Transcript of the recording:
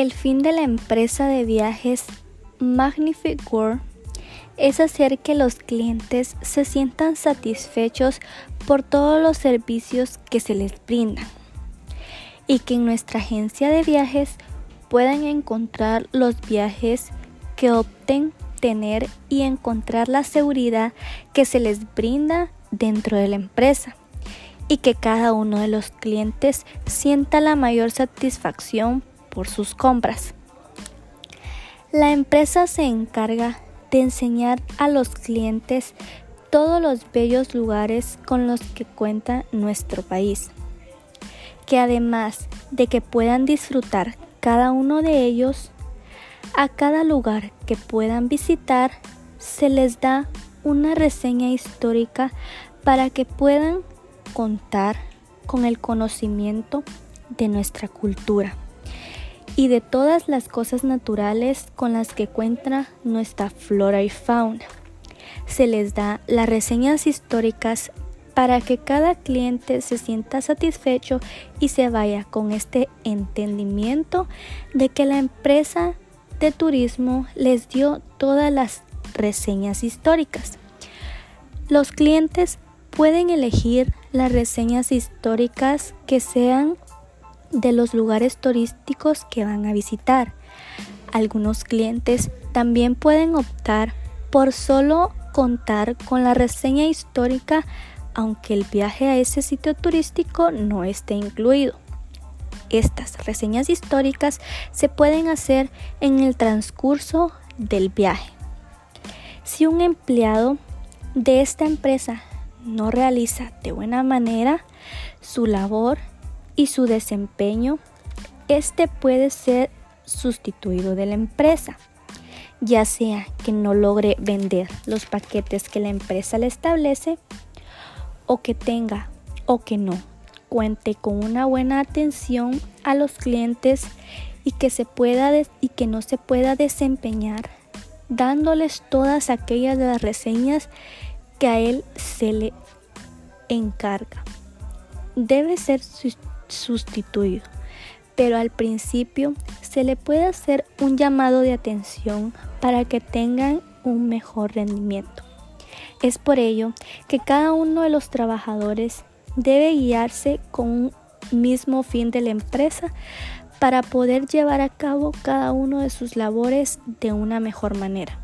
El fin de la empresa de viajes Magnific World es hacer que los clientes se sientan satisfechos por todos los servicios que se les brindan y que en nuestra agencia de viajes puedan encontrar los viajes que opten tener y encontrar la seguridad que se les brinda dentro de la empresa y que cada uno de los clientes sienta la mayor satisfacción por sus compras. La empresa se encarga de enseñar a los clientes todos los bellos lugares con los que cuenta nuestro país, que además de que puedan disfrutar cada uno de ellos, a cada lugar que puedan visitar se les da una reseña histórica para que puedan contar con el conocimiento de nuestra cultura y de todas las cosas naturales con las que cuenta nuestra flora y fauna. Se les da las reseñas históricas para que cada cliente se sienta satisfecho y se vaya con este entendimiento de que la empresa de turismo les dio todas las reseñas históricas. Los clientes pueden elegir las reseñas históricas que sean de los lugares turísticos que van a visitar. Algunos clientes también pueden optar por solo contar con la reseña histórica aunque el viaje a ese sitio turístico no esté incluido. Estas reseñas históricas se pueden hacer en el transcurso del viaje. Si un empleado de esta empresa no realiza de buena manera su labor y su desempeño, este puede ser sustituido de la empresa, ya sea que no logre vender los paquetes que la empresa le establece o que tenga o que no cuente con una buena atención a los clientes y que se pueda y que no se pueda desempeñar dándoles todas aquellas de las reseñas que a él se le encarga. Debe ser sustituido, pero al principio se le puede hacer un llamado de atención para que tengan un mejor rendimiento. Es por ello que cada uno de los trabajadores debe guiarse con un mismo fin de la empresa para poder llevar a cabo cada uno de sus labores de una mejor manera.